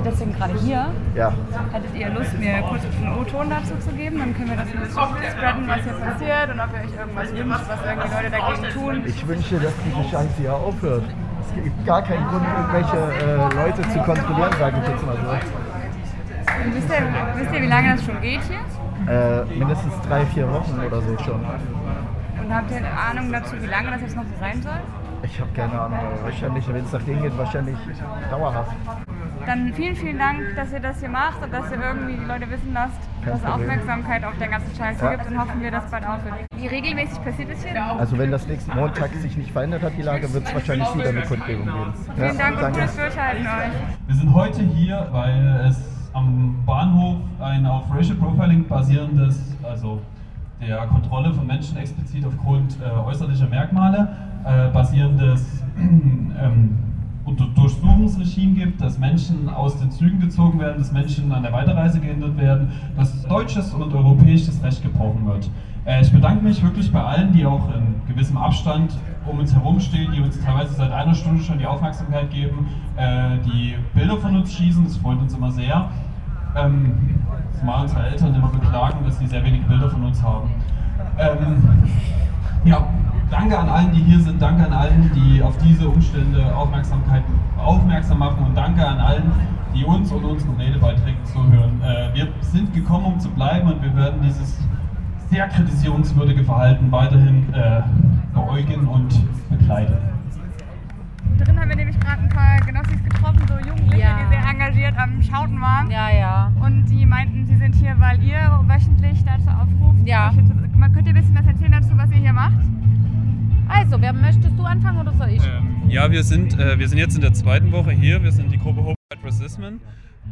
Ihr deswegen gerade hier? Ja, Hättet ihr Lust, mir kurz einen O-Ton dazu zu geben? Dann können wir das ein bisschen spreaden, was hier passiert und ob ihr euch irgendwas wünscht, was irgendwie Leute dagegen tun. ich wünsche, dass diese Scheiße hier aufhört. Es gibt gar keinen Grund, irgendwelche äh, Leute zu kontrollieren, sage ich jetzt mal so. Und wisst ihr, wisst ihr, wie lange das schon geht hier? Äh, mindestens drei, vier Wochen oder so schon. Und habt ihr eine Ahnung dazu, wie lange das jetzt noch so sein soll? Ich habe keine Ahnung, wahrscheinlich, wenn es nach denen geht, wahrscheinlich dauerhaft. Dann vielen, vielen Dank, dass ihr das hier macht und dass ihr irgendwie die Leute wissen lasst, Kein dass es. Aufmerksamkeit auf der ganzen Scheiße Ja. gibt und hoffen wir, dass bald aufhört. Wie regelmäßig passiert es hier? Also wenn das nächsten Montag sich nicht verändert hat, die Lage, wird es wahrscheinlich wieder eine Kundgebung geben. Vielen Dank und danke. gutes Durchhalten euch. Wir sind heute hier, weil es am Bahnhof ein auf Racial Profiling basierendes, also der Kontrolle von Menschen explizit aufgrund äh, äußerlicher Merkmale äh, basierendes ähm, Durchsuchungsregime gibt, dass Menschen aus den Zügen gezogen werden, dass Menschen an der Weiterreise gehindert werden, dass deutsches und europäisches Recht gebrochen wird. Äh, ich bedanke mich wirklich bei allen, die auch in gewissem Abstand um uns herum stehen, die uns teilweise seit einer Stunde schon die Aufmerksamkeit geben, äh, die Bilder von uns schießen, das freut uns immer sehr. Ähm, zumal unsere Eltern immer beklagen, dass sie sehr wenig Bilder von uns haben. Ähm, danke an allen, die hier sind, danke an allen, die auf diese Umstände Aufmerksamkeit aufmerksam machen und danke an allen, die uns und unseren Redebeiträgen zuhören. Äh, wir sind gekommen, um zu bleiben und wir werden dieses sehr kritisierungswürdige Verhalten weiterhin äh, beäugen und begleiten. Drin haben wir nämlich gerade ein paar Genossis getroffen, so Jugendliche, Ja. die sehr engagiert am Schauten waren. Ja, ja. Und die meinten, sie sind hier, weil ihr wöchentlich dazu aufruft. Ja. könnt ihr ein bisschen was erzählen dazu, was ihr hier macht? Also, wer möchtest du anfangen oder soll ich? Ähm, ja, wir sind, äh, wir sind jetzt in der zweiten Woche hier. Wir sind die Gruppe Hope Racism.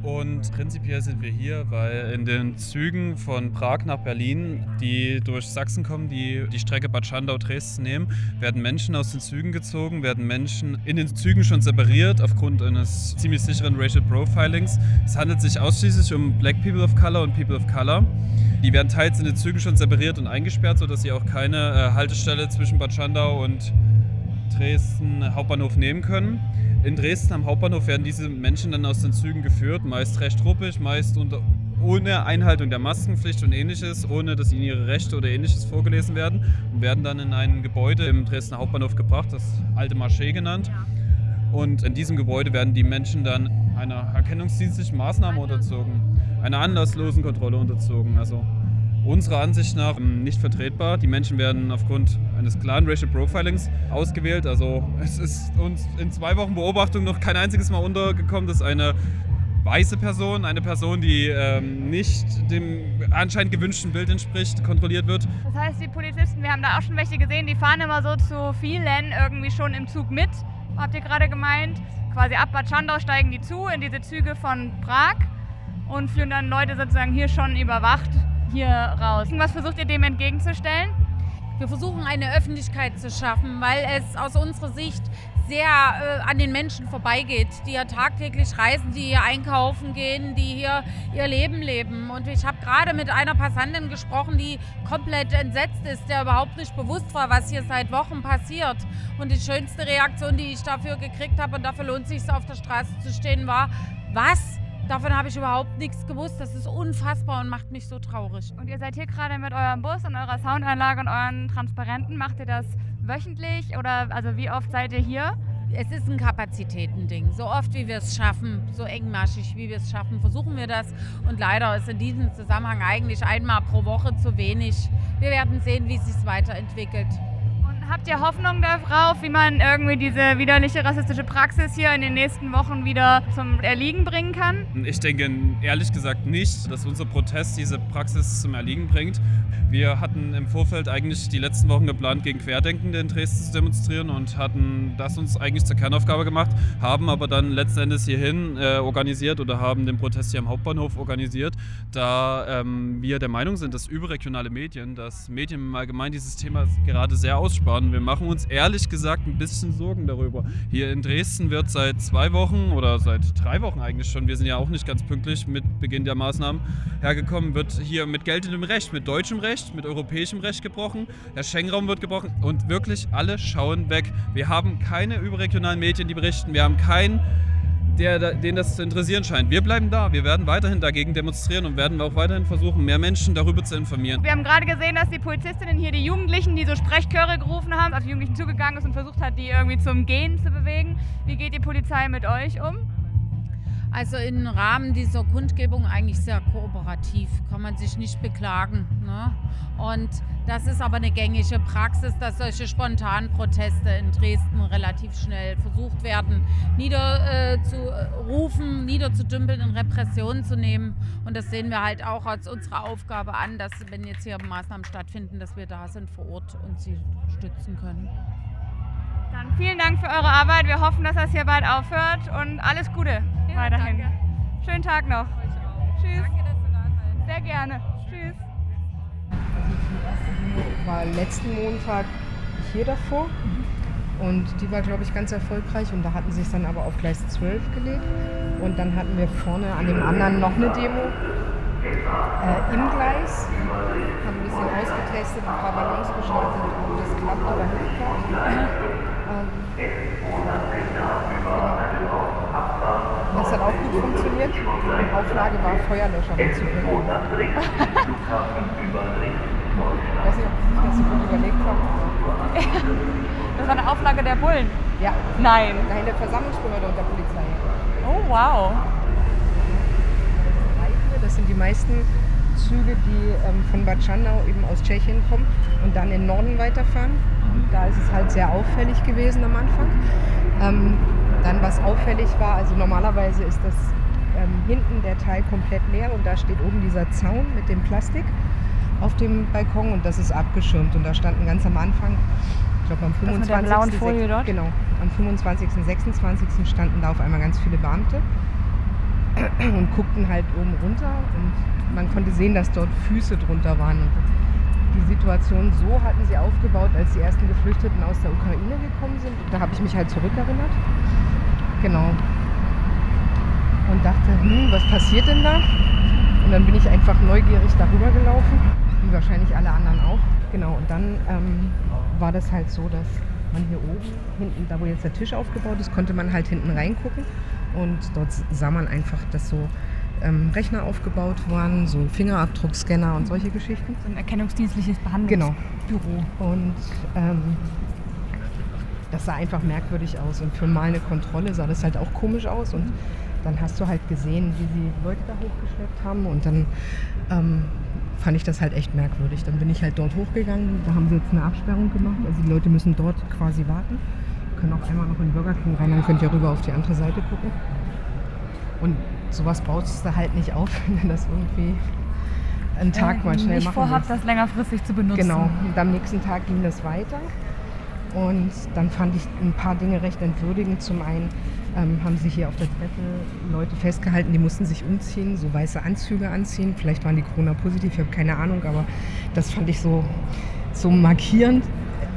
Und prinzipiell sind wir hier, weil in den Zügen von Prag nach Berlin, die durch Sachsen kommen, die die Strecke Bad Schandau-Dresden nehmen, werden Menschen aus den Zügen gezogen, werden Menschen in den Zügen schon separiert aufgrund eines ziemlich sicheren Racial Profilings. Es handelt sich ausschließlich um Black People of Color und People of Color. Die werden teils in den Zügen schon separiert und eingesperrt, sodass sie auch keine äh, Haltestelle zwischen Bad Schandau und Dresden Hauptbahnhof nehmen können. In Dresden am Hauptbahnhof werden diese Menschen dann aus den Zügen geführt, meist recht ruppig, meist unter, ohne Einhaltung der Maskenpflicht und ähnliches, ohne dass ihnen ihre Rechte oder ähnliches vorgelesen werden und werden dann in ein Gebäude im Dresdner Hauptbahnhof gebracht, das alte Marché genannt. Und in diesem Gebäude werden die Menschen dann einer erkennungsdienstlichen Maßnahme unterzogen, einer anlasslosen Kontrolle unterzogen. Also unserer Ansicht nach ähm, nicht vertretbar. Die Menschen werden aufgrund eines klaren Racial Profilings ausgewählt. Also es ist uns in zwei Wochen Beobachtung noch kein einziges Mal untergekommen, dass eine weiße Person, eine Person, die ähm, nicht dem anscheinend gewünschten Bild entspricht, kontrolliert wird. Das heißt, die Polizisten, wir haben da auch schon welche gesehen, die fahren immer so zu vielen irgendwie schon im Zug mit, habt ihr gerade gemeint. Quasi ab Bad Schandau steigen die zu in diese Züge von Prag und führen dann Leute sozusagen hier schon überwacht hier raus. Was versucht ihr dem entgegenzustellen? Wir versuchen eine Öffentlichkeit zu schaffen, weil es aus unserer Sicht sehr äh, an den Menschen vorbeigeht, die ja tagtäglich reisen, die hier einkaufen gehen, die hier ihr Leben leben. Und ich habe gerade mit einer Passantin gesprochen, die komplett entsetzt ist, der überhaupt nicht bewusst war, was hier seit Wochen passiert. Und die schönste Reaktion, die ich dafür gekriegt habe, und dafür lohnt es sich, auf der Straße zu stehen, war, was? Davon habe ich überhaupt nichts gewusst. Das ist unfassbar und macht mich so traurig. Und ihr seid hier gerade mit eurem Bus und eurer Soundanlage und euren Transparenten. Macht ihr das wöchentlich oder also wie oft seid ihr hier? es ist ein Kapazitätending. So oft wie wir es schaffen, so engmaschig wie wir es schaffen, versuchen wir das. Und leider ist in diesem Zusammenhang eigentlich einmal pro Woche zu wenig. Wir werden sehen, wie es sich weiterentwickelt. Habt ihr Hoffnung darauf, wie man irgendwie diese widerliche rassistische Praxis hier in den nächsten Wochen wieder zum Erliegen bringen kann? Ich denke ehrlich gesagt nicht, dass unser Protest diese Praxis zum Erliegen bringt. Wir hatten im Vorfeld eigentlich die letzten Wochen geplant, gegen Querdenkende in Dresden zu demonstrieren und hatten das uns eigentlich zur Kernaufgabe gemacht, haben aber dann letzten Endes hierhin äh, organisiert oder haben den Protest hier am Hauptbahnhof organisiert, da ähm, wir der Meinung sind, dass überregionale Medien, dass Medien im Allgemeinen dieses Thema gerade sehr aussparen fahren. Wir machen uns ehrlich gesagt ein bisschen Sorgen darüber. Hier in Dresden wird seit zwei Wochen oder seit drei Wochen eigentlich schon, wir sind ja auch nicht ganz pünktlich mit Beginn der Maßnahmen hergekommen, wird hier mit geltendem Recht, mit deutschem Recht, mit europäischem Recht gebrochen. Der Schengen-Raum wird gebrochen und wirklich alle schauen weg. Wir haben keine überregionalen Medien, die berichten. Wir haben keinen der, den das zu interessieren scheint. Wir bleiben da. Wir werden weiterhin dagegen demonstrieren und werden auch weiterhin versuchen, mehr Menschen darüber zu informieren. Wir haben gerade gesehen, dass die Polizistinnen hier die Jugendlichen, die so Sprechchöre gerufen haben, auf die Jugendlichen zugegangen ist und versucht hat, die irgendwie zum Gehen zu bewegen. Wie geht die Polizei mit euch um? Also im Rahmen dieser Kundgebung eigentlich sehr kooperativ, kann man sich nicht beklagen. Ne? Und das ist aber eine gängige Praxis, dass solche spontanen Proteste in Dresden relativ schnell versucht werden, niederzurufen, äh, niederzudümpeln, in Repressionen zu nehmen. Und das sehen wir halt auch als unsere Aufgabe an, dass wenn jetzt hier Maßnahmen stattfinden, dass wir da sind vor Ort und sie stützen können. Dann vielen Dank für eure Arbeit. Wir hoffen, dass das hier bald aufhört und alles Gute ja, weiterhin. Danke. Schönen Tag noch. Tschüss. Danke, dass du da seid. Sehr gerne. Tschüss. Also die erste Demo war letzten Montag hier davor. Und die war, glaube ich, ganz erfolgreich. Und da hatten sie es dann aber auf Gleis 12 gelegt. Und dann hatten wir vorne an dem anderen noch eine Demo äh, im Gleis. Haben ein bisschen ausgetestet, ein paar Ballons gestartet, ob das klappt oder nicht klappt. Das hat auch gut funktioniert. Die Auflage war Feuerlöscher mitzubringen. ich weiß nicht, ob Sie sich das so gut überlegt haben. das war eine Auflage der Bullen? Ja. Nein. Nein, der Versammlungsbehörde und der Polizei. Oh, wow. Das sind die meisten Züge, die ähm, von Bad Schandau eben aus Tschechien kommen und dann in den Norden weiterfahren. Da ist es halt sehr auffällig gewesen am Anfang. Ähm, dann, was auffällig war, also normalerweise ist das ähm, hinten der Teil komplett leer und da steht oben dieser Zaun mit dem Plastik auf dem Balkon und das ist abgeschirmt. Und da standen ganz am Anfang, ich glaube am 25. Folie dort? Genau, am 25. 26. standen da auf einmal ganz viele Beamte und guckten halt oben runter und man konnte sehen, dass dort Füße drunter waren. Die Situation so hatten sie aufgebaut, als die ersten Geflüchteten aus der Ukraine gekommen sind. Da habe ich mich halt zurückerinnert. Genau. Und dachte, hm, was passiert denn da? Und dann bin ich einfach neugierig darüber gelaufen, wie wahrscheinlich alle anderen auch. Genau, und dann ähm, war das halt so, dass man hier oben, hinten, da wo jetzt der Tisch aufgebaut ist, konnte man halt hinten reingucken. Und dort sah man einfach, dass so ähm, Rechner aufgebaut waren, so Fingerabdruckscanner und solche Geschichten. So ein erkennungsdienstliches Behandlungsbüro. Genau. Und ähm, das sah einfach merkwürdig aus. Und für mal eine Kontrolle sah das halt auch komisch aus. Und dann hast du halt gesehen, wie sie Leute da hochgeschleppt haben. Und dann ähm, fand ich das halt echt merkwürdig. Dann bin ich halt dort hochgegangen. Da haben sie jetzt eine Absperrung gemacht. Also die Leute müssen dort quasi warten. Können auch einmal noch in den Burger King rein, dann könnt ihr rüber auf die andere Seite gucken. Und sowas baust du halt nicht auf, wenn du das irgendwie einen Tag mal schnell ich machen vorhab, das längerfristig zu benutzen. Genau. Und am nächsten Tag ging das weiter. Und dann fand ich ein paar Dinge recht entwürdigend. Zum einen ähm, haben sie hier auf der Treppe Leute festgehalten, die mussten sich umziehen, so weiße Anzüge anziehen. Vielleicht waren die Corona-positiv, ich habe keine Ahnung, aber das fand ich so, so markierend.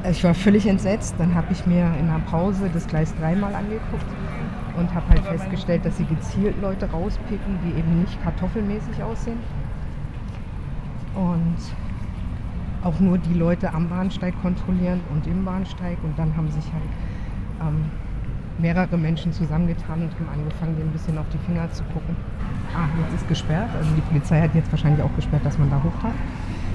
Ich war völlig entsetzt. Dann habe ich mir in einer Pause das Gleis dreimal angeguckt und habe halt festgestellt, dass sie gezielt Leute rauspicken, die eben nicht kartoffelmäßig aussehen. Und auch nur die Leute am Bahnsteig kontrollieren und im Bahnsteig. Und dann haben sich halt ähm, mehrere Menschen zusammengetan und haben angefangen, denen ein bisschen auf die Finger zu gucken. Ah, jetzt ist gesperrt. Also die Polizei hat jetzt wahrscheinlich auch gesperrt, dass man da hoch darf.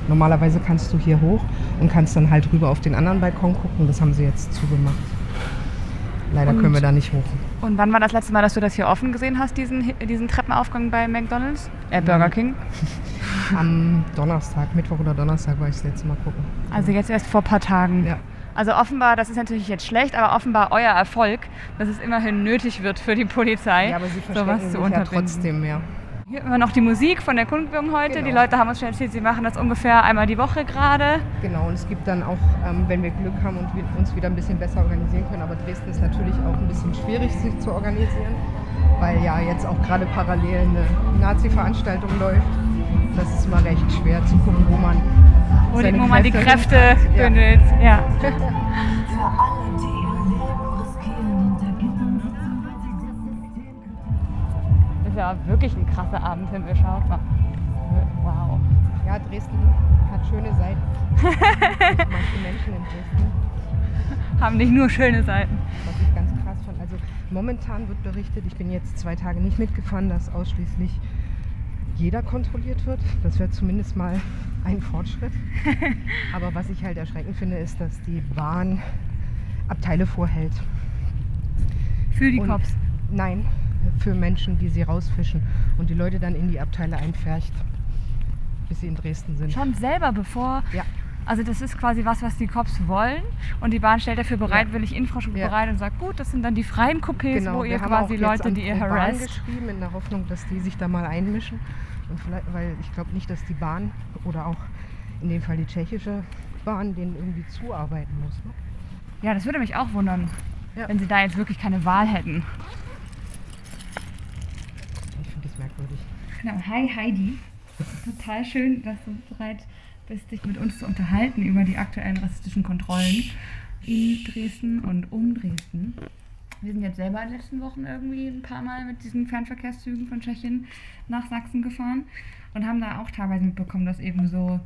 Normalerweise kannst du hier hoch und kannst dann halt rüber auf den anderen Balkon gucken. Das haben sie jetzt zugemacht. Leider Und- können wir da nicht hoch. Und wann war das letzte Mal, dass du das hier offen gesehen hast, diesen, diesen Treppenaufgang bei McDonalds? Äh, Burger King? Am Donnerstag, Mittwoch oder Donnerstag war ich das letzte Mal gucken. Also jetzt erst vor ein paar Tagen. Ja. Also offenbar, das ist natürlich jetzt schlecht, aber offenbar euer Erfolg, dass es immerhin nötig wird für die Polizei, Ja, aber sie sowas zu sich ja unterbinden. trotzdem mehr. Hier immer noch die Musik von der Kundgebung heute. Die Genau. Leute haben uns schon erzählt, sie machen das ungefähr einmal die Woche gerade. Genau, und es gibt dann auch, ähm, wenn wir Glück haben und wir uns wieder ein bisschen besser organisieren können, aber Dresden ist natürlich auch ein bisschen schwierig, sich zu organisieren, weil ja jetzt auch gerade parallel eine Nazi-Veranstaltung läuft. Das ist immer recht schwer zu gucken, wo man, Wo, die, man die Kräfte hinpackt. Ja. bündelt. Ja. ja wirklich ein krasser Abendhimmel. Schaut mal. Wow. Ja, Dresden hat schöne Seiten. Manche Menschen in Dresden. Haben nicht nur schöne Seiten. Was ich ganz krass fand. Also momentan wird berichtet, ich bin jetzt zwei Tage nicht mitgefahren, dass ausschließlich jeder kontrolliert wird. Das wäre zumindest mal ein Fortschritt. Aber was ich halt erschreckend finde, ist, dass die Bahn Abteile vorhält. Für die Cops. Nein, für Menschen, die sie rausfischen und die Leute dann in die Abteile einfärcht, bis sie in Dresden sind. Schon selber bevor. Ja. Also das ist quasi was, was die Cops wollen und die Bahn stellt dafür bereitwillig Infrastruktur Ja. bereit und sagt, gut, das sind dann die freien Coupés, wo ihr Genau, haben auch quasi Leute, die ihr harasst. geschrieben, in der Hoffnung, dass die sich da mal einmischen. Und vielleicht, weil ich glaube nicht, dass die Bahn oder auch in dem Fall die tschechische Bahn denen irgendwie zuarbeiten muss. Ne? Ja, das würde mich auch wundern, Ja. wenn sie da jetzt wirklich keine Wahl hätten. Ich finde das merkwürdig. Genau, hi Heidi. Total schön, dass du bereit bist, dich mit uns zu unterhalten über die aktuellen rassistischen Kontrollen in Dresden und um Dresden. Wir sind jetzt selber in den letzten Wochen irgendwie ein paar Mal mit diesen Fernverkehrszügen von Tschechien nach Sachsen gefahren und haben da auch teilweise mitbekommen, dass eben so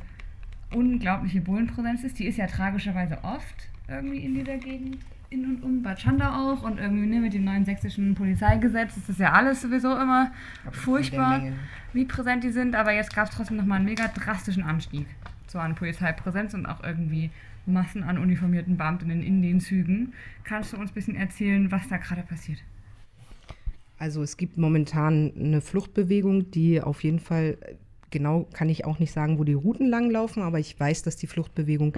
unglaubliche Bullenpräsenz ist. Die ist ja tragischerweise oft irgendwie in dieser Gegend, in und um Bad Schandau auch und irgendwie ne, mit dem neuen sächsischen Polizeigesetz ist das ja alles sowieso immer furchtbar, Menge. wie präsent die sind, aber jetzt gab es trotzdem nochmal einen mega drastischen Anstieg so an Polizeipräsenz und auch irgendwie Massen an uniformierten Beamtinnen in den Zügen. Kannst du uns ein bisschen erzählen, was da gerade passiert? Also es gibt momentan eine Fluchtbewegung, die auf jeden Fall, genau kann ich auch nicht sagen, wo die Routen langlaufen, aber ich weiß, dass die Fluchtbewegung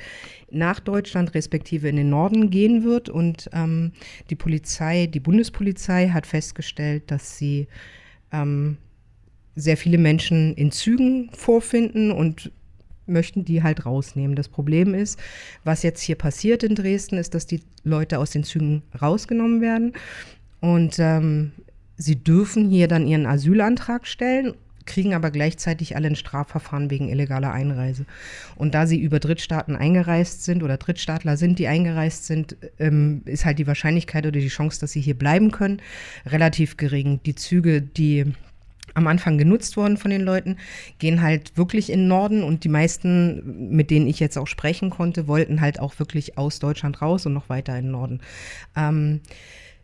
nach Deutschland respektive in den Norden gehen wird. Und ähm, die Polizei, die Bundespolizei hat festgestellt, dass sie ähm, sehr viele Menschen in Zügen vorfinden und möchten die halt rausnehmen. Das Problem ist, was jetzt hier passiert in Dresden, ist, dass die Leute aus den Zügen rausgenommen werden und ähm, sie dürfen hier dann ihren Asylantrag stellen kriegen aber gleichzeitig alle ein Strafverfahren wegen illegaler Einreise. Und da sie über Drittstaaten eingereist sind oder Drittstaatler sind, die eingereist sind, ähm, ist halt die Wahrscheinlichkeit oder die Chance, dass sie hier bleiben können, relativ gering. Die Züge, die am Anfang genutzt worden von den Leuten, gehen halt wirklich in den Norden und die meisten, mit denen ich jetzt auch sprechen konnte, wollten halt auch wirklich aus Deutschland raus und noch weiter in den Norden. Ähm,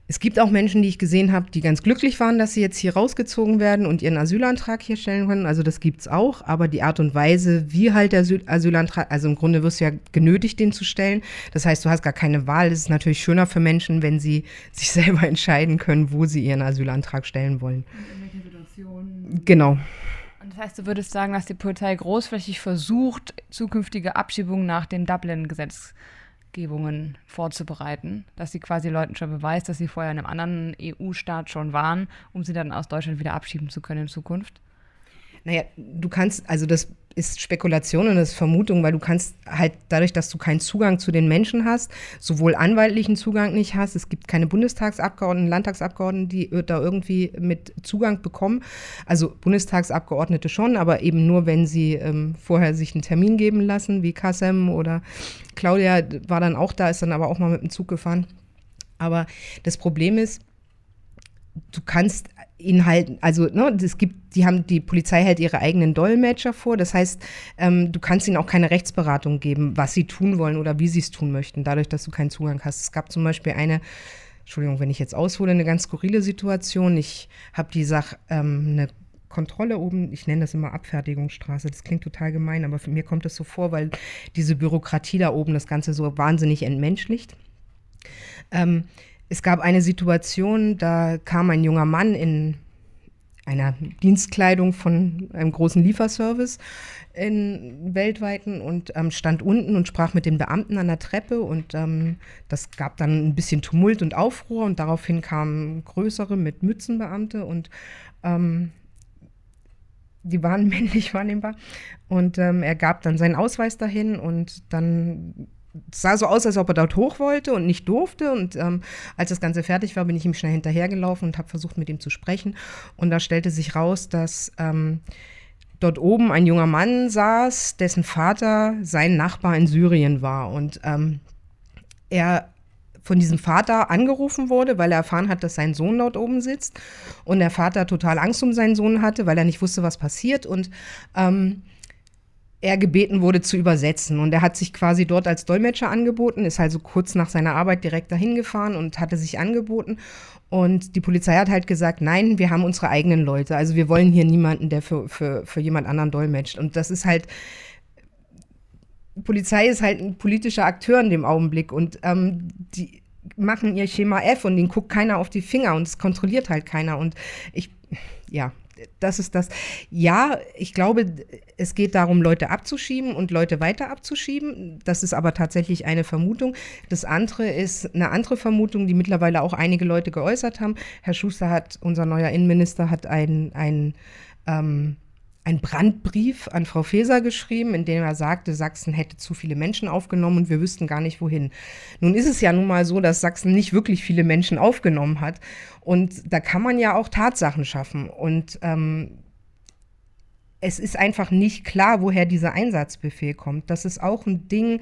es gibt auch Menschen, die ich gesehen habe, die ganz glücklich waren, dass sie jetzt hier rausgezogen werden und ihren Asylantrag hier stellen können. Also das gibt es auch, aber die Art und Weise, wie halt der Asyl Asylantrag, also im Grunde wirst du ja genötigt, den zu stellen. Das heißt, du hast gar keine Wahl. Es ist natürlich schöner für Menschen, wenn sie sich selber entscheiden können, wo sie ihren Asylantrag stellen wollen. Genau. Und das heißt, du würdest sagen, dass die Polizei großflächig versucht, zukünftige Abschiebungen nach den Dublin-Gesetzgebungen vorzubereiten, dass sie quasi Leuten schon beweist, dass sie vorher in einem anderen EU-Staat schon waren, um sie dann aus Deutschland wieder abschieben zu können in Zukunft? Naja, du kannst, also das ist Spekulation und ist Vermutung, weil du kannst halt dadurch, dass du keinen Zugang zu den Menschen hast, sowohl anwaltlichen Zugang nicht hast, es gibt keine Bundestagsabgeordneten, Landtagsabgeordneten, die da irgendwie mit Zugang bekommen. Also Bundestagsabgeordnete schon, aber eben nur, wenn sie ähm, vorher sich einen Termin geben lassen, wie Kassem oder Claudia war dann auch da, ist dann aber auch mal mit dem Zug gefahren. Aber das Problem ist, du kannst ihn halt, also ne, es gibt, die haben, die Polizei hält ihre eigenen Dolmetscher vor. Das heißt, ähm, du kannst ihnen auch keine Rechtsberatung geben, was sie tun wollen oder wie sie es tun möchten, dadurch, dass du keinen Zugang hast. Es gab zum Beispiel eine, Entschuldigung, wenn ich jetzt aushole, eine ganz skurrile Situation. Ich habe die Sache, ähm, eine Kontrolle oben, ich nenne das immer Abfertigungsstraße, das klingt total gemein, aber für mir kommt es so vor, weil diese Bürokratie da oben das Ganze so wahnsinnig entmenschlicht. Ähm, es gab eine Situation, da kam ein junger Mann in einer Dienstkleidung von einem großen Lieferservice in weltweiten und ähm, stand unten und sprach mit den Beamten an der Treppe und ähm, das gab dann ein bisschen Tumult und Aufruhr und daraufhin kamen größere mit Mützenbeamte und ähm, die waren männlich wahrnehmbar und ähm, er gab dann seinen Ausweis dahin und dann sah so aus, als ob er dort hoch wollte und nicht durfte. Und ähm, als das Ganze fertig war, bin ich ihm schnell hinterhergelaufen und habe versucht, mit ihm zu sprechen. Und da stellte sich raus, dass ähm, dort oben ein junger Mann saß, dessen Vater sein Nachbar in Syrien war. Und ähm, er von diesem Vater angerufen wurde, weil er erfahren hat, dass sein Sohn dort oben sitzt. Und der Vater total Angst um seinen Sohn hatte, weil er nicht wusste, was passiert. Und ähm, er gebeten wurde zu übersetzen. Und er hat sich quasi dort als Dolmetscher angeboten, ist also kurz nach seiner Arbeit direkt dahin gefahren und hatte sich angeboten. Und die Polizei hat halt gesagt, nein, wir haben unsere eigenen Leute. Also wir wollen hier niemanden, der für, für, für jemand anderen dolmetscht. Und das ist halt, Polizei ist halt ein politischer Akteur in dem Augenblick. Und ähm, die machen ihr Schema F und den guckt keiner auf die Finger und es kontrolliert halt keiner. Und ich, ja, das ist das. Ja, ich glaube, es geht darum, Leute abzuschieben und Leute weiter abzuschieben. Das ist aber tatsächlich eine Vermutung. Das andere ist eine andere Vermutung, die mittlerweile auch einige Leute geäußert haben. Herr Schuster hat, unser neuer Innenminister, hat ein, ein ähm, einen Brandbrief an Frau Faeser geschrieben, in dem er sagte, Sachsen hätte zu viele Menschen aufgenommen und wir wüssten gar nicht wohin. Nun ist es ja nun mal so, dass Sachsen nicht wirklich viele Menschen aufgenommen hat. Und da kann man ja auch Tatsachen schaffen. Und ähm, es ist einfach nicht klar, woher dieser Einsatzbefehl kommt. Das ist auch ein Ding,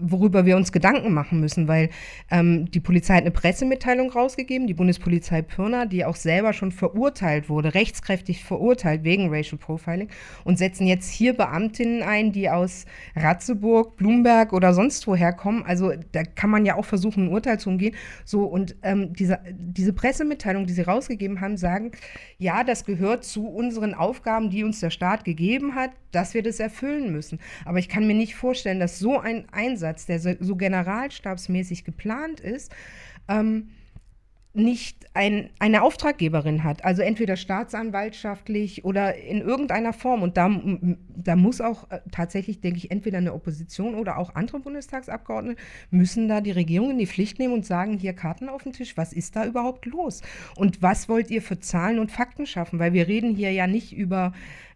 worüber wir uns Gedanken machen müssen, weil ähm, die Polizei hat eine Pressemitteilung rausgegeben, die Bundespolizei Pirna, die auch selber schon verurteilt wurde, rechtskräftig verurteilt wegen Racial Profiling und setzen jetzt hier Beamtinnen ein, die aus Ratzeburg, Blumberg oder sonst woher kommen. Also da kann man ja auch versuchen, ein Urteil zu umgehen. So, und ähm, diese, diese Pressemitteilung, die sie rausgegeben haben, sagen, ja, das gehört zu unseren Aufgaben, die uns uns der Staat gegeben hat, dass wir das erfüllen müssen. Aber ich kann mir nicht vorstellen, dass so ein Einsatz, der so, generalstabsmäßig geplant ist, ähm, nicht ein, eine Auftraggeberin hat, also entweder staatsanwaltschaftlich oder in irgendeiner Form. Und da, da muss auch äh, tatsächlich, denke ich, entweder eine Opposition oder auch andere Bundestagsabgeordnete müssen da die Regierung in die Pflicht nehmen und sagen, hier Karten auf den Tisch, was ist da überhaupt los? Und was wollt ihr für Zahlen und Fakten schaffen? Weil wir reden hier ja nicht über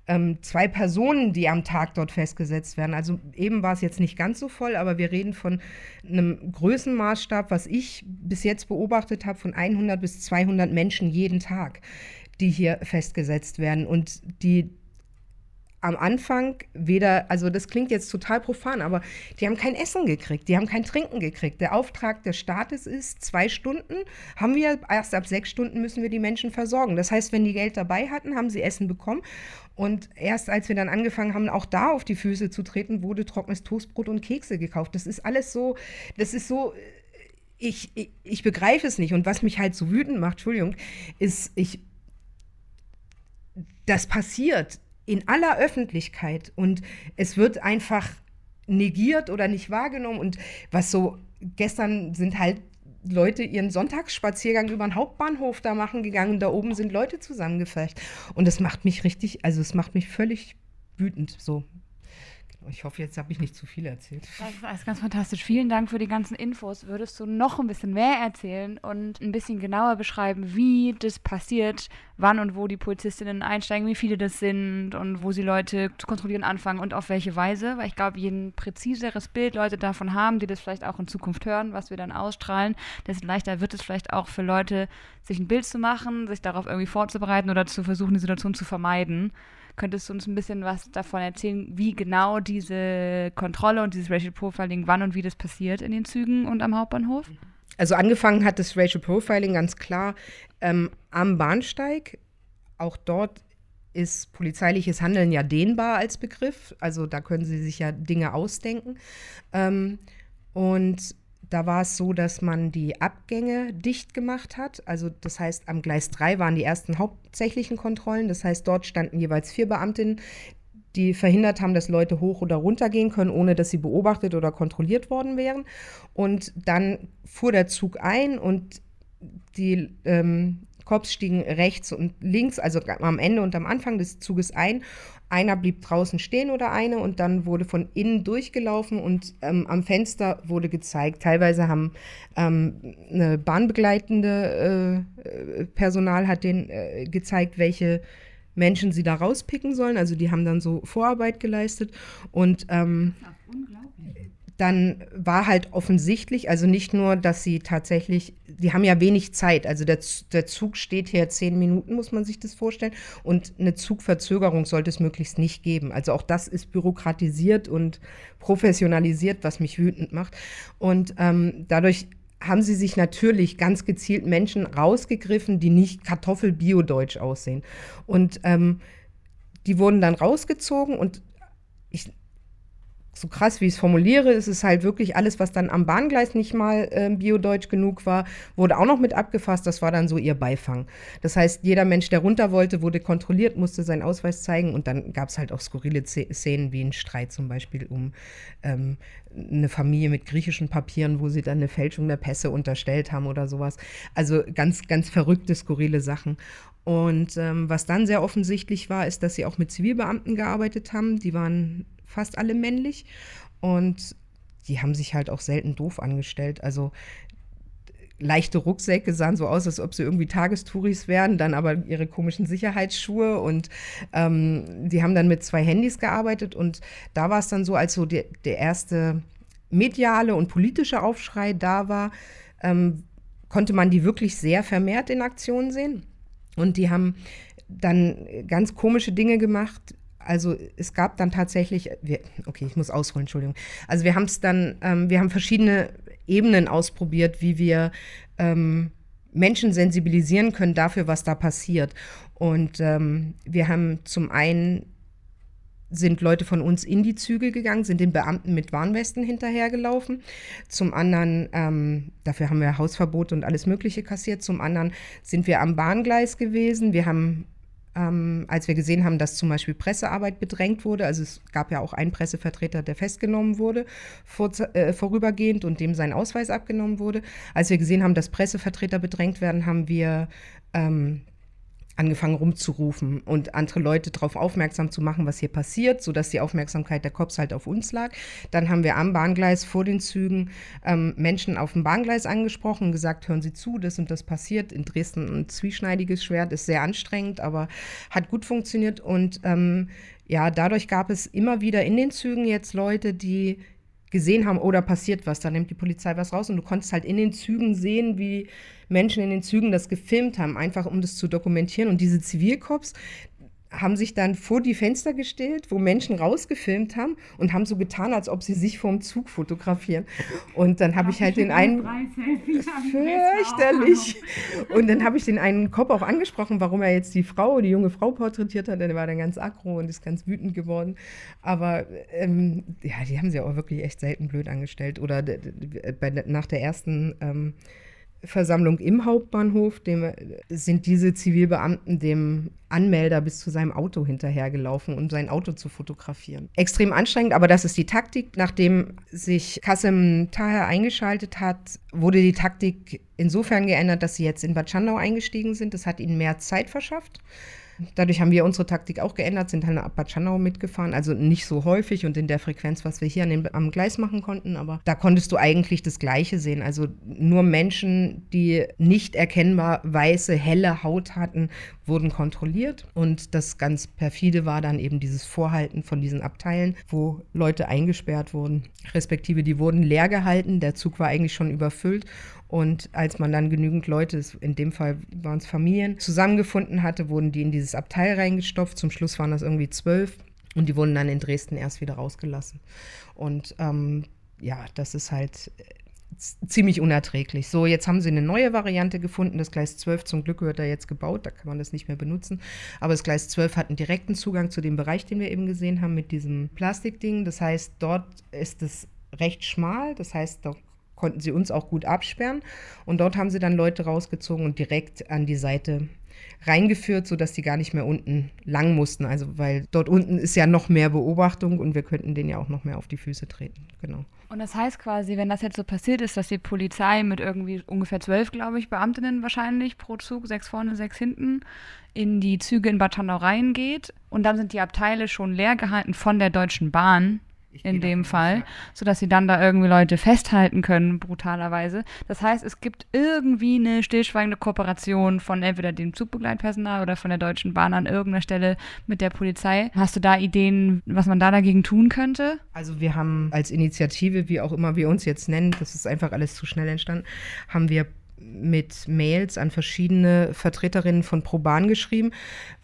ähm, zwei Personen, die am Tag dort festgesetzt werden. Also eben war es jetzt nicht ganz so voll, aber wir reden von einem Größenmaßstab, was ich bis jetzt beobachtet habe, von 100 bis 200 Menschen jeden Tag, die hier festgesetzt werden und die am Anfang weder, also das klingt jetzt total profan, aber die haben kein Essen gekriegt, die haben kein Trinken gekriegt. Der Auftrag des Staates ist, zwei Stunden haben wir, erst ab sechs Stunden müssen wir die Menschen versorgen. Das heißt, wenn die Geld dabei hatten, haben sie Essen bekommen. Und erst als wir dann angefangen haben, auch da auf die Füße zu treten, wurde trockenes Toastbrot und Kekse gekauft. Das ist alles so, das ist so, ich, ich, ich begreife es nicht. Und was mich halt so wütend macht, Entschuldigung, ist, ich, das passiert in aller Öffentlichkeit und es wird einfach negiert oder nicht wahrgenommen. Und was so gestern sind halt Leute ihren Sonntagsspaziergang über den Hauptbahnhof da machen gegangen und da oben sind Leute zusammengefecht. Und das macht mich richtig, also es macht mich völlig wütend. So, ich hoffe, jetzt habe ich nicht zu viel erzählt. Das ist alles ganz fantastisch. Vielen Dank für die ganzen Infos. Würdest du noch ein bisschen mehr erzählen und ein bisschen genauer beschreiben, wie das passiert, wann und wo die Polizistinnen einsteigen, wie viele das sind und wo sie Leute zu kontrollieren anfangen und auf welche Weise? Weil ich glaube, je ein präziseres Bild Leute davon haben, die das vielleicht auch in Zukunft hören, was wir dann ausstrahlen, desto leichter wird es vielleicht auch für Leute, sich ein Bild zu machen, sich darauf irgendwie vorzubereiten oder zu versuchen, die Situation zu vermeiden. Könntest du uns ein bisschen was davon erzählen, wie genau diese Kontrolle und dieses Racial Profiling, wann und wie das passiert in den Zügen und am Hauptbahnhof? Also angefangen hat das Racial Profiling ganz klar ähm, am Bahnsteig. Auch dort ist polizeiliches Handeln ja dehnbar als Begriff. Also da können Sie sich ja Dinge ausdenken. Ähm, und da war es so, dass man die Abgänge dicht gemacht hat. Also das heißt, am Gleis 3 waren die ersten hauptsächlichen Kontrollen. Das heißt, dort standen jeweils vier Beamtinnen, die verhindert haben, dass Leute hoch oder runter gehen können, ohne dass sie beobachtet oder kontrolliert worden wären. Und dann fuhr der Zug ein und die ähm, Cops stiegen rechts und links, also am Ende und am Anfang des Zuges ein. Einer blieb draußen stehen oder eine und dann wurde von innen durchgelaufen und ähm, am Fenster wurde gezeigt. Teilweise haben ähm, eine bahnbegleitende äh, Personal hat denen äh, gezeigt, welche Menschen sie da rauspicken sollen. Also die haben dann so Vorarbeit geleistet und ähm, dann war halt offensichtlich, also nicht nur, dass sie tatsächlich, die haben ja wenig Zeit, also der, der Zug steht hier zehn Minuten, muss man sich das vorstellen, und eine Zugverzögerung sollte es möglichst nicht geben. Also auch das ist bürokratisiert und professionalisiert, was mich wütend macht. Und ähm, dadurch haben sie sich natürlich ganz gezielt Menschen rausgegriffen, die nicht Kartoffel-Bio-Deutsch aussehen. Und ähm, die wurden dann rausgezogen und so krass, wie ich es formuliere, ist es halt wirklich alles, was dann am Bahngleis nicht mal äh, biodeutsch genug war, wurde auch noch mit abgefasst. Das war dann so ihr Beifang. Das heißt, jeder Mensch, der runter wollte, wurde kontrolliert, musste seinen Ausweis zeigen und dann gab es halt auch skurrile Szenen wie ein Streit zum Beispiel um ähm, eine Familie mit griechischen Papieren, wo sie dann eine Fälschung der Pässe unterstellt haben oder sowas. Also ganz, ganz verrückte, skurrile Sachen. Und ähm, was dann sehr offensichtlich war, ist, dass sie auch mit Zivilbeamten gearbeitet haben. Die waren fast alle männlich. Und die haben sich halt auch selten doof angestellt. Also leichte Rucksäcke sahen so aus, als ob sie irgendwie Tagestouris wären, dann aber ihre komischen Sicherheitsschuhe und ähm, die haben dann mit zwei Handys gearbeitet und da war es dann so, als so der, der erste mediale und politische Aufschrei da war, ähm, konnte man die wirklich sehr vermehrt in Aktion sehen und die haben dann ganz komische Dinge gemacht, also es gab dann tatsächlich, wir, okay, ich muss ausholen, Entschuldigung. Also wir haben es dann, ähm, wir haben verschiedene Ebenen ausprobiert, wie wir ähm, Menschen sensibilisieren können dafür, was da passiert. Und ähm, wir haben zum einen sind Leute von uns in die Züge gegangen, sind den Beamten mit Warnwesten hinterhergelaufen. Zum anderen, ähm, dafür haben wir Hausverbot und alles Mögliche kassiert. Zum anderen sind wir am Bahngleis gewesen. Wir haben ähm, als wir gesehen haben, dass zum Beispiel Pressearbeit bedrängt wurde. Also es gab ja auch einen Pressevertreter, der festgenommen wurde vor, äh, vorübergehend und dem sein Ausweis abgenommen wurde. Als wir gesehen haben, dass Pressevertreter bedrängt werden, haben wir ähm, angefangen rumzurufen und andere Leute darauf aufmerksam zu machen, was hier passiert, sodass die Aufmerksamkeit der Cops halt auf uns lag. Dann haben wir am Bahngleis vor den Zügen ähm, Menschen auf dem Bahngleis angesprochen, gesagt, hören Sie zu, das und das passiert. In Dresden ein zwieschneidiges Schwert, ist sehr anstrengend, aber hat gut funktioniert. Und ähm, ja, dadurch gab es immer wieder in den Zügen jetzt Leute, die gesehen haben, oder oh, passiert was, da nimmt die Polizei was raus und du konntest halt in den Zügen sehen, wie Menschen in den Zügen das gefilmt haben, einfach um das zu dokumentieren. Und diese Zivilcops, haben sich dann vor die Fenster gestellt, wo Menschen rausgefilmt haben und haben so getan, als ob sie sich vorm Zug fotografieren. Und dann habe ich halt den einen fürchterlich. Und dann habe ich den einen Kopf auch angesprochen, warum er jetzt die Frau, die junge Frau porträtiert hat. Der war dann ganz aggro und ist ganz wütend geworden. Aber ähm, ja, die haben sie auch wirklich echt selten blöd angestellt. Oder bei, nach der ersten ähm, Versammlung im Hauptbahnhof dem, sind diese Zivilbeamten dem Anmelder bis zu seinem Auto hinterhergelaufen, um sein Auto zu fotografieren. Extrem anstrengend, aber das ist die Taktik. Nachdem sich Kassem Taher eingeschaltet hat, wurde die Taktik insofern geändert, dass sie jetzt in Bad Schandau eingestiegen sind. Das hat ihnen mehr Zeit verschafft. Dadurch haben wir unsere Taktik auch geändert, sind halt nach Abad mitgefahren. Also nicht so häufig und in der Frequenz, was wir hier an dem, am Gleis machen konnten. Aber da konntest du eigentlich das Gleiche sehen. Also nur Menschen, die nicht erkennbar weiße, helle Haut hatten, wurden kontrolliert. Und das ganz perfide war dann eben dieses Vorhalten von diesen Abteilen, wo Leute eingesperrt wurden, respektive die wurden leer gehalten. Der Zug war eigentlich schon überfüllt. Und als man dann genügend Leute, in dem Fall waren es Familien, zusammengefunden hatte, wurden die in dieses Abteil reingestopft. Zum Schluss waren das irgendwie zwölf. Und die wurden dann in Dresden erst wieder rausgelassen. Und ähm, ja, das ist halt äh, ziemlich unerträglich. So, jetzt haben sie eine neue Variante gefunden. Das Gleis 12 zum Glück wird da jetzt gebaut, da kann man das nicht mehr benutzen. Aber das Gleis 12 hat einen direkten Zugang zu dem Bereich, den wir eben gesehen haben, mit diesem Plastikding. Das heißt, dort ist es recht schmal. Das heißt, dort konnten sie uns auch gut absperren. Und dort haben sie dann Leute rausgezogen und direkt an die Seite reingeführt, sodass die gar nicht mehr unten lang mussten. Also weil dort unten ist ja noch mehr Beobachtung und wir könnten denen ja auch noch mehr auf die Füße treten. Genau. Und das heißt quasi, wenn das jetzt so passiert ist, dass die Polizei mit irgendwie ungefähr zwölf, glaube ich, Beamtinnen wahrscheinlich pro Zug, sechs vorne, sechs hinten, in die Züge in Bad Schandau reingeht und dann sind die Abteile schon leer gehalten von der Deutschen Bahn in dem Fall, sodass sie dann da irgendwie Leute festhalten können, brutalerweise. Das heißt, es gibt irgendwie eine stillschweigende Kooperation von entweder dem Zugbegleitpersonal oder von der Deutschen Bahn an irgendeiner Stelle mit der Polizei. Hast du da Ideen, was man da dagegen tun könnte? Also wir haben als Initiative, wie auch immer wir uns jetzt nennen, das ist einfach alles zu schnell entstanden, haben wir mit Mails an verschiedene Vertreterinnen von Proban geschrieben,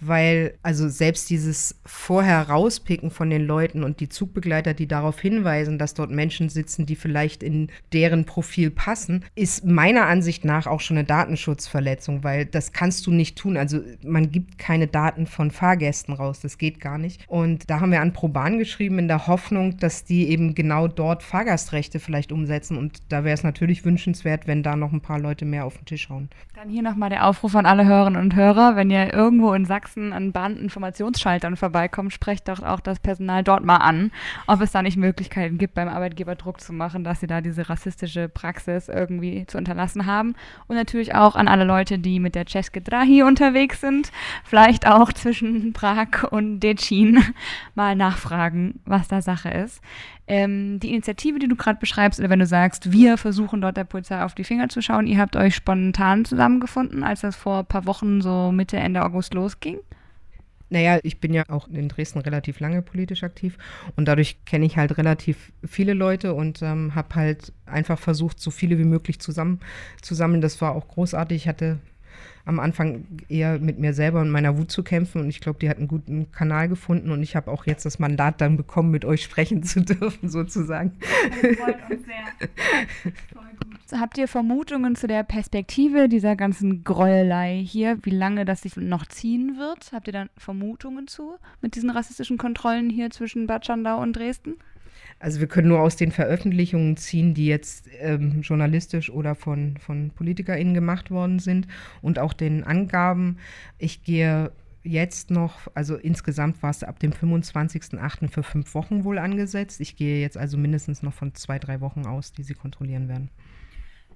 weil also selbst dieses vorher rauspicken von den Leuten und die Zugbegleiter, die darauf hinweisen, dass dort Menschen sitzen, die vielleicht in deren Profil passen, ist meiner Ansicht nach auch schon eine Datenschutzverletzung, weil das kannst du nicht tun. Also man gibt keine Daten von Fahrgästen raus, das geht gar nicht. Und da haben wir an Proban geschrieben in der Hoffnung, dass die eben genau dort Fahrgastrechte vielleicht umsetzen und da wäre es natürlich wünschenswert, wenn da noch ein paar Leute mehr auf den Tisch hauen. Dann hier nochmal der Aufruf an alle Hörerinnen und Hörer, wenn ihr irgendwo in Sachsen an Bahninformationsschaltern vorbeikommt, sprecht doch auch das Personal dort mal an, ob es da nicht Möglichkeiten gibt, beim Arbeitgeber Druck zu machen, dass sie da diese rassistische Praxis irgendwie zu unterlassen haben. Und natürlich auch an alle Leute, die mit der Ceske Drahi unterwegs sind, vielleicht auch zwischen Prag und Decin mal nachfragen, was da Sache ist. Ähm, die Initiative, die du gerade beschreibst, oder wenn du sagst, wir versuchen dort der Polizei auf die Finger zu schauen, ihr habt euch spontan zusammengefunden, als das vor ein paar Wochen so Mitte, Ende August losging? Naja, ich bin ja auch in Dresden relativ lange politisch aktiv und dadurch kenne ich halt relativ viele Leute und ähm, habe halt einfach versucht, so viele wie möglich zusammen zu sammeln. Das war auch großartig. Ich hatte am Anfang eher mit mir selber und meiner Wut zu kämpfen. Und ich glaube, die hat einen guten Kanal gefunden. Und ich habe auch jetzt das Mandat dann bekommen, mit euch sprechen zu dürfen, sozusagen. Das freut uns sehr. Voll gut. Habt ihr Vermutungen zu der Perspektive dieser ganzen Gräuelei hier, wie lange das sich noch ziehen wird? Habt ihr da Vermutungen zu mit diesen rassistischen Kontrollen hier zwischen Bad Schandau und Dresden? Also wir können nur aus den Veröffentlichungen ziehen, die jetzt ähm, journalistisch oder von, von PolitikerInnen gemacht worden sind und auch den Angaben. Ich gehe jetzt noch, also insgesamt war es ab dem 25.08. für fünf Wochen wohl angesetzt. Ich gehe jetzt also mindestens noch von zwei, drei Wochen aus, die sie kontrollieren werden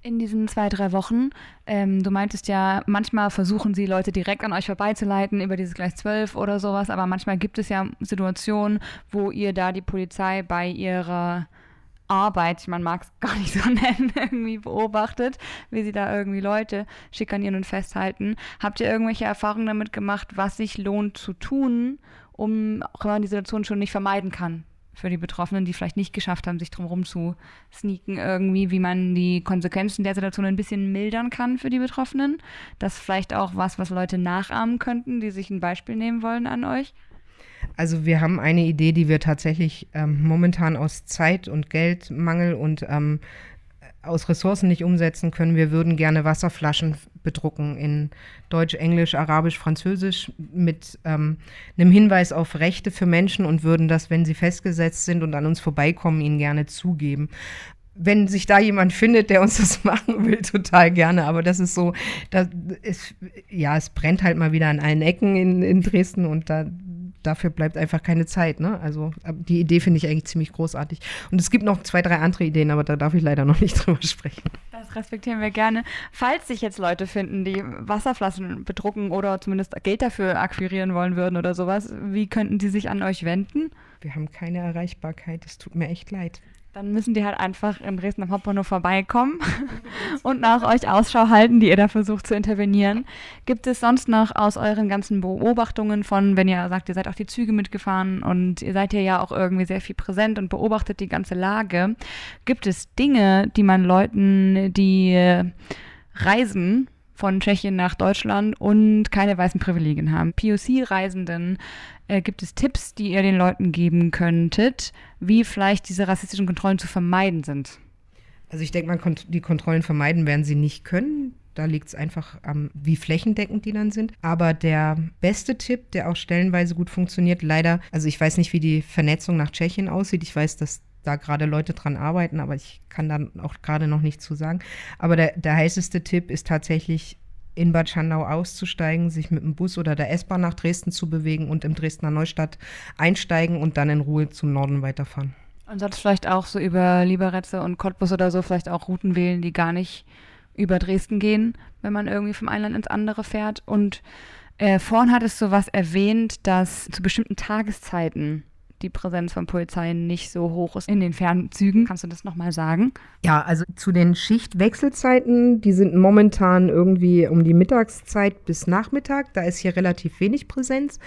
in diesen zwei, drei Wochen. Ähm, du meintest ja, manchmal versuchen sie Leute direkt an euch vorbeizuleiten über dieses Gleis 12 oder sowas, aber manchmal gibt es ja Situationen, wo ihr da die Polizei bei ihrer Arbeit, man mag es gar nicht so nennen, irgendwie beobachtet, wie sie da irgendwie Leute schikanieren und festhalten. Habt ihr irgendwelche Erfahrungen damit gemacht, was sich lohnt zu tun, um auch wenn man die Situation schon nicht vermeiden kann? Für die Betroffenen, die vielleicht nicht geschafft haben, sich drumherum zu sneaken, irgendwie, wie man die Konsequenzen der Situation ein bisschen mildern kann für die Betroffenen. Das ist vielleicht auch was, was Leute nachahmen könnten, die sich ein Beispiel nehmen wollen an euch. Also wir haben eine Idee, die wir tatsächlich ähm, momentan aus Zeit- und Geldmangel und ähm, aus Ressourcen nicht umsetzen können. Wir würden gerne Wasserflaschen bedrucken in Deutsch, Englisch, Arabisch, Französisch mit ähm, einem Hinweis auf Rechte für Menschen und würden das, wenn sie festgesetzt sind und an uns vorbeikommen, ihnen gerne zugeben wenn sich da jemand findet, der uns das machen will, total gerne. Aber das ist so, da ist, ja, es brennt halt mal wieder an allen Ecken in, in Dresden und da dafür bleibt einfach keine Zeit. Ne? Also die Idee finde ich eigentlich ziemlich großartig. Und es gibt noch zwei, drei andere Ideen, aber da darf ich leider noch nicht drüber sprechen. Das respektieren wir gerne. Falls sich jetzt Leute finden, die Wasserflaschen bedrucken oder zumindest Geld dafür akquirieren wollen würden oder sowas, wie könnten sie sich an euch wenden? Wir haben keine Erreichbarkeit. Es tut mir echt leid. Dann müssen die halt einfach in Dresden am Hauptbahnhof vorbeikommen und nach euch Ausschau halten, die ihr da versucht zu intervenieren. Gibt es sonst noch aus euren ganzen Beobachtungen von, wenn ihr sagt, ihr seid auch die Züge mitgefahren und ihr seid ja auch irgendwie sehr viel präsent und beobachtet die ganze Lage, gibt es Dinge, die man Leuten, die reisen, von Tschechien nach Deutschland und keine weißen Privilegien haben. POC-Reisenden äh, gibt es Tipps, die ihr den Leuten geben könntet, wie vielleicht diese rassistischen Kontrollen zu vermeiden sind? Also ich denke mal, die Kontrollen vermeiden werden sie nicht können. Da liegt es einfach am, wie flächendeckend die dann sind. Aber der beste Tipp, der auch stellenweise gut funktioniert, leider, also ich weiß nicht, wie die Vernetzung nach Tschechien aussieht. Ich weiß, dass da gerade Leute dran arbeiten, aber ich kann da auch gerade noch nichts zu sagen. Aber der, der heißeste Tipp ist tatsächlich in Bad Schandau auszusteigen, sich mit dem Bus oder der S-Bahn nach Dresden zu bewegen und im Dresdner Neustadt einsteigen und dann in Ruhe zum Norden weiterfahren. Und sonst vielleicht auch so über Liberetze und Cottbus oder so vielleicht auch Routen wählen, die gar nicht über Dresden gehen, wenn man irgendwie vom einen Land ins andere fährt. Und äh, vorhin hattest du was erwähnt, dass zu bestimmten Tageszeiten die Präsenz von Polizei nicht so hoch ist in den Fernzügen. Kannst du das nochmal sagen? Ja, also zu den Schichtwechselzeiten, die sind momentan irgendwie um die Mittagszeit bis Nachmittag. Da ist hier relativ wenig Präsenz.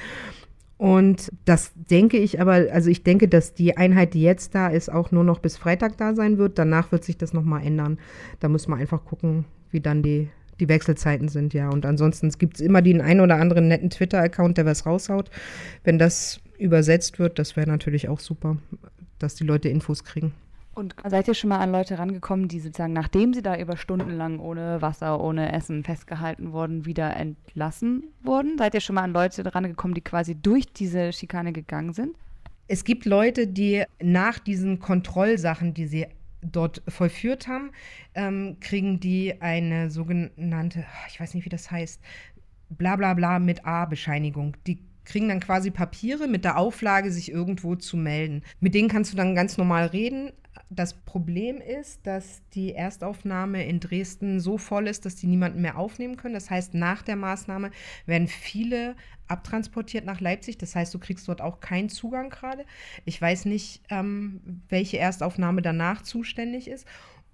Und das denke ich aber, also ich denke, dass die Einheit, die jetzt da ist, auch nur noch bis Freitag da sein wird. Danach wird sich das nochmal ändern. Da muss man einfach gucken, wie dann die, die Wechselzeiten sind, ja. Und ansonsten gibt es immer den einen oder anderen netten Twitter-Account, der was raushaut. Wenn das übersetzt wird, das wäre natürlich auch super, dass die Leute Infos kriegen. Und seid ihr schon mal an Leute rangekommen, die sozusagen, nachdem sie da über Stunden lang ohne Wasser, ohne Essen festgehalten wurden, wieder entlassen wurden? Seid ihr schon mal an Leute rangekommen, die quasi durch diese Schikane gegangen sind? Es gibt Leute, die nach diesen Kontrollsachen, die sie dort vollführt haben, ähm, kriegen die eine sogenannte, ich weiß nicht, wie das heißt, bla bla bla mit A-Bescheinigung. Die kriegen dann quasi Papiere mit der Auflage, sich irgendwo zu melden. Mit denen kannst du dann ganz normal reden. Das Problem ist, dass die Erstaufnahme in Dresden so voll ist, dass die niemanden mehr aufnehmen können. Das heißt, nach der Maßnahme werden viele abtransportiert nach Leipzig. Das heißt, du kriegst dort auch keinen Zugang gerade. Ich weiß nicht, ähm, welche Erstaufnahme danach zuständig ist.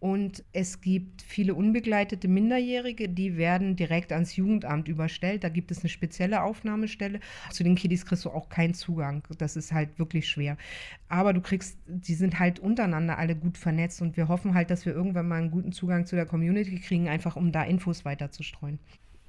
Und es gibt viele unbegleitete Minderjährige, die werden direkt ans Jugendamt überstellt. Da gibt es eine spezielle Aufnahmestelle. Zu den Kiddies kriegst du auch keinen Zugang. Das ist halt wirklich schwer. Aber du kriegst, die sind halt untereinander alle gut vernetzt und wir hoffen halt, dass wir irgendwann mal einen guten Zugang zu der Community kriegen, einfach um da Infos weiterzustreuen.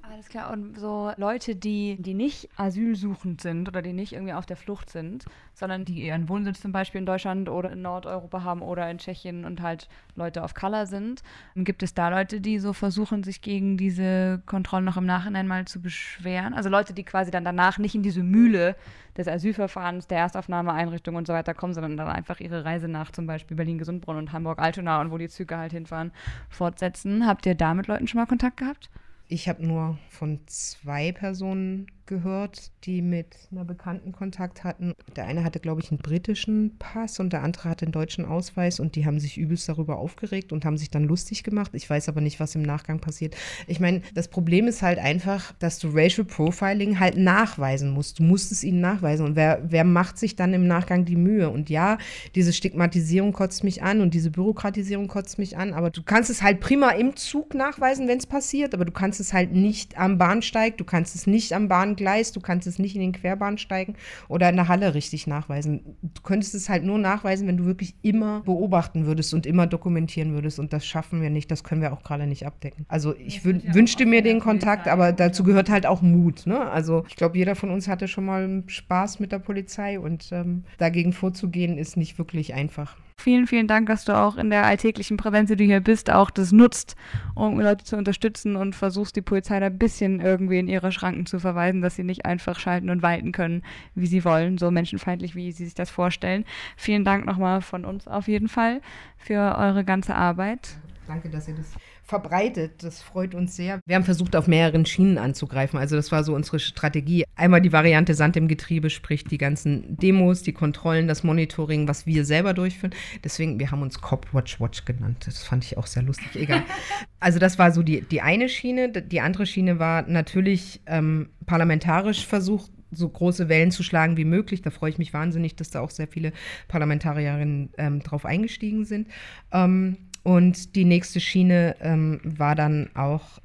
Alles klar. Und so Leute, die, die nicht asylsuchend sind oder die nicht irgendwie auf der Flucht sind, sondern die ihren Wohnsitz zum Beispiel in Deutschland oder in Nordeuropa haben oder in Tschechien und halt Leute auf Color sind, gibt es da Leute, die so versuchen, sich gegen diese Kontrollen noch im Nachhinein mal zu beschweren? Also Leute, die quasi dann danach nicht in diese Mühle des Asylverfahrens, der Erstaufnahmeeinrichtung und so weiter kommen, sondern dann einfach ihre Reise nach zum Beispiel Berlin-Gesundbrunnen und Hamburg-Altona und wo die Züge halt hinfahren, fortsetzen. Habt ihr da mit Leuten schon mal Kontakt gehabt? Ich habe nur von zwei Personen gehört, die mit einer Bekannten Kontakt hatten. Der eine hatte, glaube ich, einen britischen Pass und der andere hatte einen deutschen Ausweis und die haben sich übelst darüber aufgeregt und haben sich dann lustig gemacht. Ich weiß aber nicht, was im Nachgang passiert. Ich meine, das Problem ist halt einfach, dass du Racial Profiling halt nachweisen musst. Du musst es ihnen nachweisen. Und wer, wer macht sich dann im Nachgang die Mühe? Und ja, diese Stigmatisierung kotzt mich an und diese Bürokratisierung kotzt mich an, aber du kannst es halt prima im Zug nachweisen, wenn es passiert, aber du kannst es halt nicht am Bahnsteig, du kannst es nicht am Bahngleis, du kannst es nicht in den Querbahnsteigen oder in der Halle richtig nachweisen. Du könntest es halt nur nachweisen, wenn du wirklich immer beobachten würdest und immer dokumentieren würdest. Und das schaffen wir nicht, das können wir auch gerade nicht abdecken. Also ich ja wünschte mir den Kontakt, aber dazu gehört halt auch Mut. Ne? Also ich glaube, jeder von uns hatte schon mal Spaß mit der Polizei und ähm, dagegen vorzugehen ist nicht wirklich einfach. Vielen, vielen Dank, dass du auch in der alltäglichen Präsenz, die du hier bist, auch das nutzt, um Leute zu unterstützen und versuchst, die Polizei da ein bisschen irgendwie in ihre Schranken zu verweisen, dass sie nicht einfach schalten und walten können, wie sie wollen, so menschenfeindlich, wie sie sich das vorstellen. Vielen Dank nochmal von uns auf jeden Fall für eure ganze Arbeit. Danke, dass ihr das verbreitet. Das freut uns sehr. Wir haben versucht, auf mehreren Schienen anzugreifen. Also das war so unsere Strategie. Einmal die Variante Sand im Getriebe, sprich die ganzen Demos, die Kontrollen, das Monitoring, was wir selber durchführen. Deswegen, wir haben uns Cop Watch Watch genannt. Das fand ich auch sehr lustig. Egal. also das war so die, die eine Schiene. Die andere Schiene war natürlich ähm, parlamentarisch versucht, so große Wellen zu schlagen wie möglich. Da freue ich mich wahnsinnig, dass da auch sehr viele Parlamentarierinnen ähm, drauf eingestiegen sind. Ähm, und die nächste Schiene ähm, war dann auch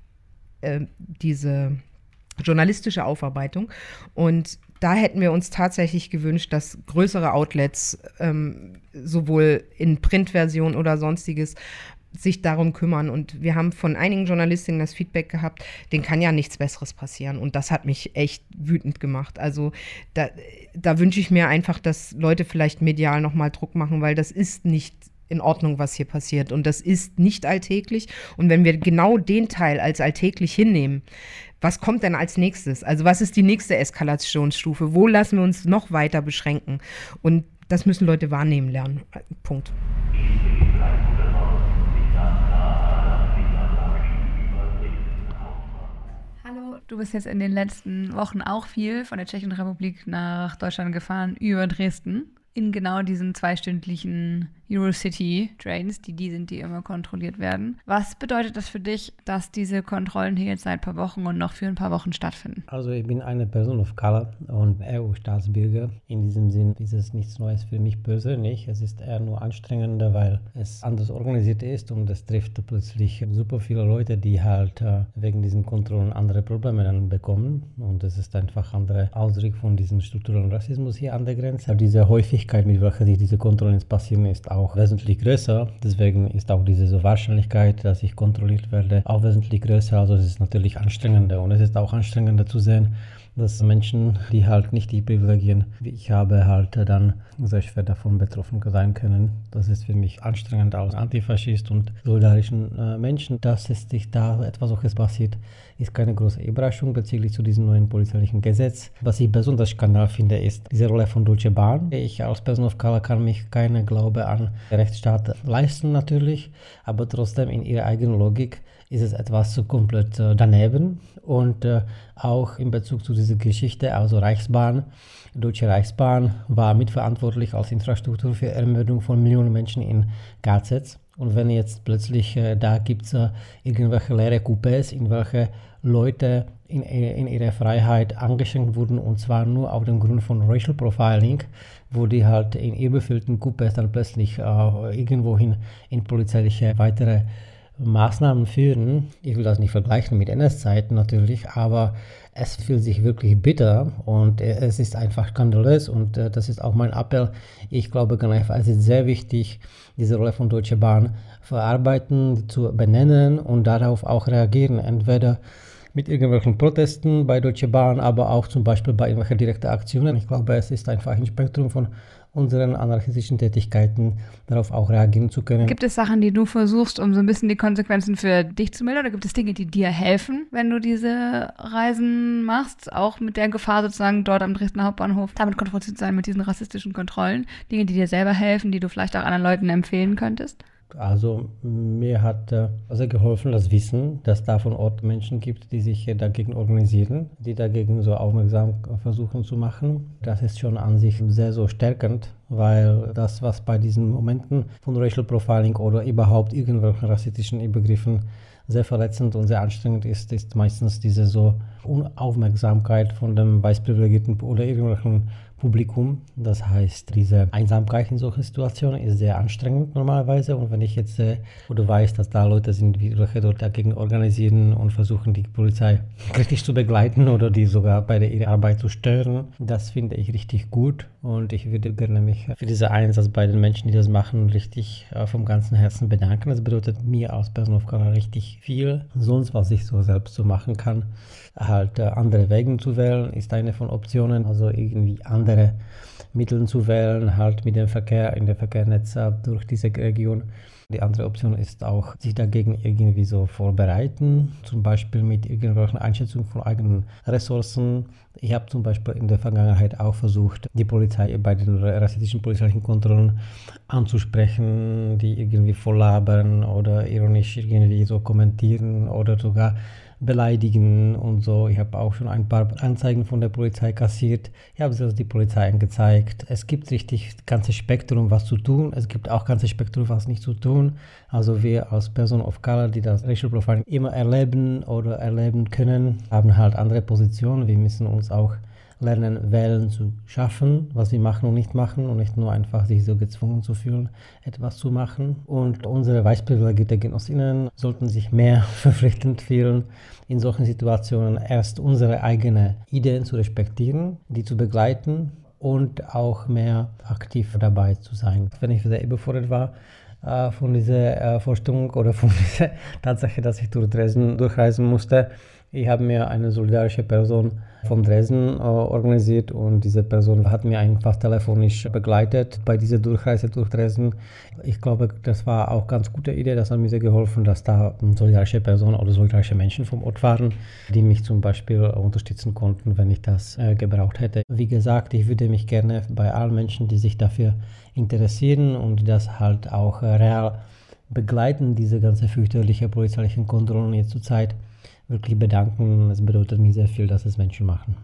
äh, diese journalistische Aufarbeitung. Und da hätten wir uns tatsächlich gewünscht, dass größere Outlets, ähm, sowohl in Printversion oder sonstiges, sich darum kümmern. Und wir haben von einigen Journalistinnen das Feedback gehabt, denen kann ja nichts Besseres passieren. Und das hat mich echt wütend gemacht. Also da, da wünsche ich mir einfach, dass Leute vielleicht medial nochmal Druck machen, weil das ist nicht in Ordnung, was hier passiert. Und das ist nicht alltäglich. Und wenn wir genau den Teil als alltäglich hinnehmen, was kommt denn als nächstes? Also was ist die nächste Eskalationsstufe? Wo lassen wir uns noch weiter beschränken? Und das müssen Leute wahrnehmen lernen. Punkt. Du bist jetzt in den letzten Wochen auch viel von der Tschechischen Republik nach Deutschland gefahren, über Dresden in genau diesen zweistündlichen Eurocity-Trains, die die sind, die immer kontrolliert werden. Was bedeutet das für dich, dass diese Kontrollen hier jetzt seit ein paar Wochen und noch für ein paar Wochen stattfinden? Also ich bin eine Person of Color und EU-Staatsbürger. In diesem Sinn ist es nichts Neues für mich persönlich. Es ist eher nur anstrengender, weil es anders organisiert ist und es trifft plötzlich super viele Leute, die halt äh, wegen diesen Kontrollen andere Probleme dann bekommen. Und es ist einfach andere Ausdruck von diesem strukturellen Rassismus hier an der Grenze. Diese Häufigkeit, mit welcher sich diese Kontrollen passieren, ist auch wesentlich größer. Deswegen ist auch diese Wahrscheinlichkeit, dass ich kontrolliert werde, auch wesentlich größer. Also es ist natürlich anstrengender und es ist auch anstrengender zu sehen, dass Menschen, die halt nicht die Privilegien wie ich habe, halt dann sehr schwer davon betroffen sein können. Das ist für mich anstrengend als Antifaschist und solidarischen äh, Menschen, dass es sich da etwas solches passiert, ist keine große Überraschung bezüglich zu diesem neuen polizeilichen Gesetz. Was ich besonders skandal finde, ist diese Rolle von Deutsche Bahn. Ich als Person of Color kann mich keine Glaube an Rechtsstaat leisten natürlich, aber trotzdem in ihrer eigenen Logik ist es etwas komplett äh, daneben und äh, auch in Bezug zu dieser Geschichte, also Reichsbahn, Deutsche Reichsbahn war mitverantwortlich als Infrastruktur für Ermordung von Millionen Menschen in KZs. Und wenn jetzt plötzlich äh, da gibt es äh, irgendwelche leere Coupés, in welche Leute in, in ihrer Freiheit eingeschränkt wurden und zwar nur auf dem Grund von Racial Profiling, wo die halt in überfüllten Coupés dann plötzlich äh, irgendwohin in polizeiliche weitere Maßnahmen führen. Ich will das nicht vergleichen mit NS-Zeiten natürlich, aber es fühlt sich wirklich bitter und es ist einfach skandalös und äh, das ist auch mein Appell. Ich glaube es ist sehr wichtig, diese Rolle von Deutsche Bahn verarbeiten, zu benennen und darauf auch reagieren. Entweder mit irgendwelchen Protesten bei Deutsche Bahn, aber auch zum Beispiel bei irgendwelchen direkten Aktionen. Ich glaube, es ist einfach ein Spektrum von unseren anarchistischen Tätigkeiten darauf auch reagieren zu können. Gibt es Sachen, die du versuchst, um so ein bisschen die Konsequenzen für dich zu mildern? Oder gibt es Dinge, die dir helfen, wenn du diese Reisen machst? Auch mit der Gefahr sozusagen dort am Dresdner Hauptbahnhof damit konfrontiert zu sein mit diesen rassistischen Kontrollen? Dinge, die dir selber helfen, die du vielleicht auch anderen Leuten empfehlen könntest? Also mir hat äh, sehr geholfen das Wissen, dass da von Ort Menschen gibt, die sich dagegen organisieren, die dagegen so aufmerksam versuchen zu machen. Das ist schon an sich sehr so stärkend, weil das, was bei diesen Momenten von Racial Profiling oder überhaupt irgendwelchen rassistischen Übergriffen sehr verletzend und sehr anstrengend ist, ist meistens diese so Unaufmerksamkeit von dem Weißprivilegierten oder irgendwelchen Publikum. Das heißt, diese Einsamkeit in solchen Situationen ist sehr anstrengend normalerweise. Und wenn ich jetzt äh, oder weiß, dass da Leute sind, die welche dort dagegen organisieren und versuchen, die Polizei kritisch zu begleiten oder die sogar bei der ihrer Arbeit zu stören, das finde ich richtig gut. Und ich würde gerne mich für diesen Einsatz bei den Menschen, die das machen, richtig äh, vom ganzen Herzen bedanken. Das bedeutet mir als Person of Color richtig viel. Sonst, was ich so selbst so machen kann, halt äh, andere Wege zu wählen, ist eine von Optionen. Also irgendwie andere Mittel zu wählen, halt mit dem Verkehr in der Verkehrsnetz durch diese Region. Die andere Option ist auch, sich dagegen irgendwie so vorbereiten, zum Beispiel mit irgendwelchen Einschätzungen von eigenen Ressourcen. Ich habe zum Beispiel in der Vergangenheit auch versucht, die Polizei bei den rassistischen polizeilichen Kontrollen anzusprechen, die irgendwie voll labern oder ironisch irgendwie so kommentieren oder sogar beleidigen und so. Ich habe auch schon ein paar Anzeigen von der Polizei kassiert. Ich habe selbst die Polizei angezeigt. Es gibt richtig ganze Spektrum, was zu tun. Es gibt auch ganze Spektrum, was nicht zu tun. Also wir als Person of Color, die das Racial Profiling immer erleben oder erleben können, haben halt andere Positionen. Wir müssen uns auch lernen, wählen zu schaffen, was sie machen und nicht machen und nicht nur einfach sich so gezwungen zu fühlen, etwas zu machen. Und unsere weißprivilegierte Genossinnen sollten sich mehr verpflichtend fühlen, in solchen Situationen erst unsere eigenen Ideen zu respektieren, die zu begleiten und auch mehr aktiv dabei zu sein. Wenn ich sehr überfordert war, äh, von dieser äh, Vorstellung oder von dieser Tatsache, dass ich durch Dresden durchreisen musste, ich habe mir eine solidarische Person von Dresden äh, organisiert und diese Person hat mir einfach telefonisch begleitet bei dieser Durchreise durch Dresden. Ich glaube, das war auch ganz gute Idee, das hat mir sehr geholfen, dass da solidarische Personen oder solidarische Menschen vom Ort waren, die mich zum Beispiel unterstützen konnten, wenn ich das äh, gebraucht hätte. Wie gesagt, ich würde mich gerne bei allen Menschen, die sich dafür interessieren und das halt auch äh, real begleiten, diese ganze fürchterliche polizeilichen Kontrollen jetzt zur Zeit, wirklich bedanken. Es bedeutet mir sehr viel, dass es Menschen machen.